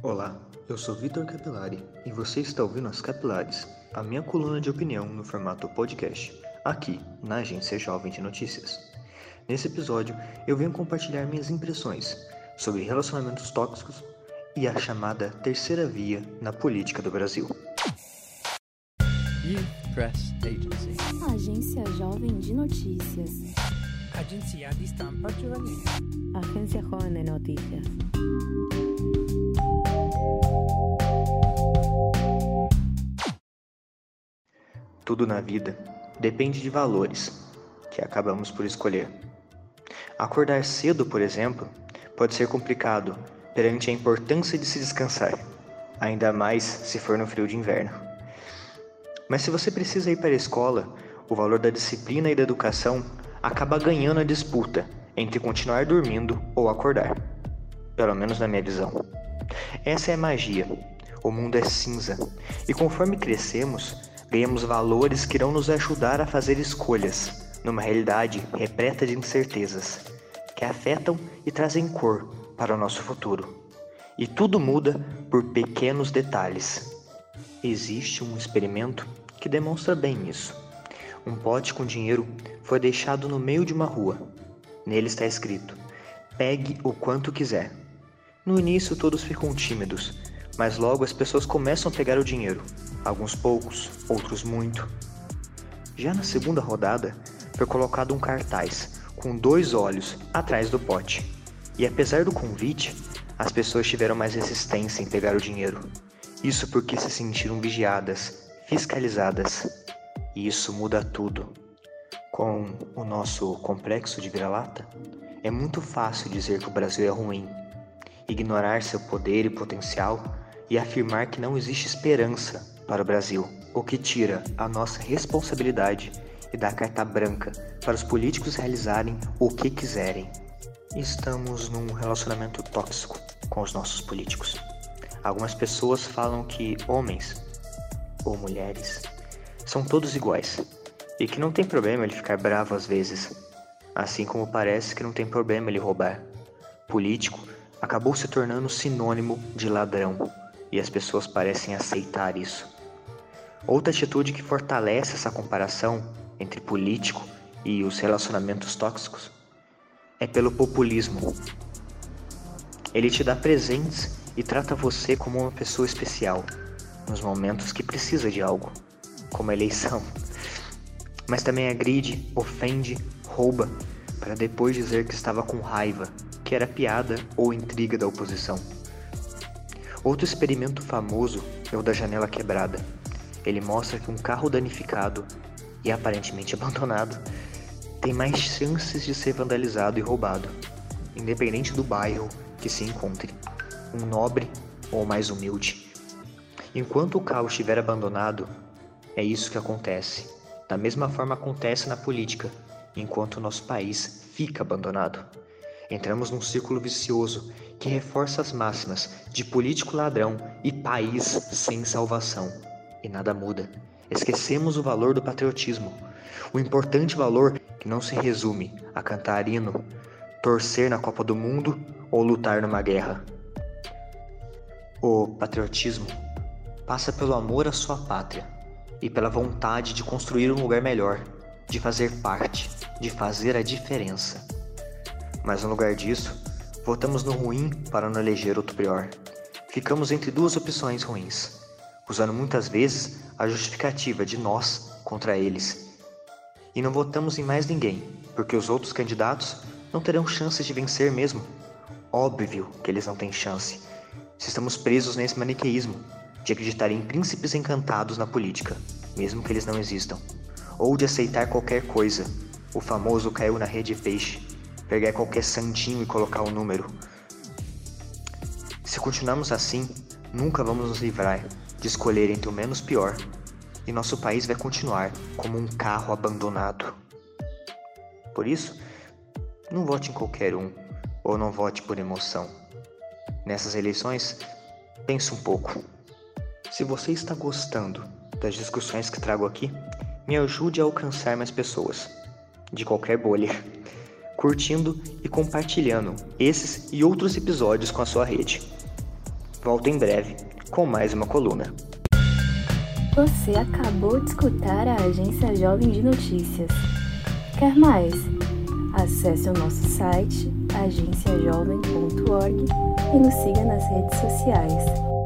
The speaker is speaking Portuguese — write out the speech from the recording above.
Olá, eu sou Vitor Capilari e você está ouvindo As Capilares, a minha coluna de opinião no formato podcast, aqui na Agência Jovem de Notícias. Nesse episódio, eu venho compartilhar minhas impressões sobre relacionamentos tóxicos e a chamada terceira via na política do Brasil. Youth Press Agency. Agência Jovem de Notícias. Agenzia di stampa giovanile. Agencia Joven de Noticias. Tudo na vida depende de valores que acabamos por escolher. Acordar cedo, por exemplo, pode ser complicado perante a importância de se descansar, ainda mais se for no frio de inverno. Mas se você precisa ir para a escola, o valor da disciplina e da educação acaba ganhando a disputa entre continuar dormindo ou acordar. Pelo menos na minha visão. Essa é a magia. O mundo é cinza, e conforme crescemos, ganhamos valores que irão nos ajudar a fazer escolhas numa realidade repleta de incertezas que afetam e trazem cor para o nosso futuro. E tudo muda por pequenos detalhes. Existe um experimento que demonstra bem isso. Um pote com dinheiro foi deixado no meio de uma rua. Nele está escrito: Pegue o quanto quiser. No início todos ficam tímidos, mas logo as pessoas começam a pegar o dinheiro, alguns poucos, outros muito. Já na segunda rodada, foi colocado um cartaz com dois olhos atrás do pote. E apesar do convite, as pessoas tiveram mais resistência em pegar o dinheiro. Isso porque se sentiram vigiadas, fiscalizadas. E isso muda tudo. Com o nosso complexo de vira-lata, é muito fácil dizer que o Brasil é ruim, ignorar seu poder e potencial e afirmar que não existe esperança para o Brasil, o que tira a nossa responsabilidade e dá carta branca para os políticos realizarem o que quiserem. Estamos num relacionamento tóxico com os nossos políticos. Algumas pessoas falam que homens ou mulheres são todos iguais e que não tem problema ele ficar bravo às vezes, assim como parece que não tem problema ele roubar. Político acabou se tornando sinônimo de ladrão e as pessoas parecem aceitar isso. Outra atitude que fortalece essa comparação entre político e os relacionamentos tóxicos é pelo populismo. Ele te dá presentes e trata você como uma pessoa especial nos momentos que precisa de algo, como a eleição. Mas também agride, ofende, rouba, para depois dizer que estava com raiva, que era piada ou intriga da oposição. Outro experimento famoso é o da janela quebrada. Ele mostra que um carro danificado e aparentemente abandonado tem mais chances de ser vandalizado e roubado, independente do bairro que se encontre, um nobre ou mais humilde. Enquanto o carro estiver abandonado, é isso que acontece. Da mesma forma acontece na política, enquanto o nosso país fica abandonado. Entramos num círculo vicioso que reforça as máximas de político ladrão e país sem salvação. E nada muda. Esquecemos o valor do patriotismo, o importante valor que não se resume a cantar hino, torcer na Copa do Mundo ou lutar numa guerra. O patriotismo passa pelo amor à sua pátria e pela vontade de construir um lugar melhor, de fazer parte, de fazer a diferença. Mas no lugar disso, votamos no ruim para não eleger outro pior. Ficamos entre duas opções ruins, usando muitas vezes a justificativa de nós contra eles. E não votamos em mais ninguém, porque os outros candidatos não terão chances de vencer mesmo. Óbvio que eles não têm chance. Se estamos presos nesse maniqueísmo de acreditar em príncipes encantados na política, mesmo que eles não existam, ou de aceitar qualquer coisa, o famoso caiu na rede peixe, pegar qualquer santinho e colocar o um número. Se continuarmos assim, nunca vamos nos livrar de escolher entre o menos pior e nosso país vai continuar como um carro abandonado. Por isso, não vote em qualquer um ou não vote por emoção. Nessas eleições, pense um pouco. Se você está gostando das discussões que trago aqui, me ajude a alcançar mais pessoas, de qualquer bolha, curtindo e compartilhando esses e outros episódios com a sua rede. Volto em breve com mais uma coluna. Você acabou de escutar a Agência Jovem de Notícias. Quer mais? Acesse o nosso site agenciajovem.org e nos siga nas redes sociais.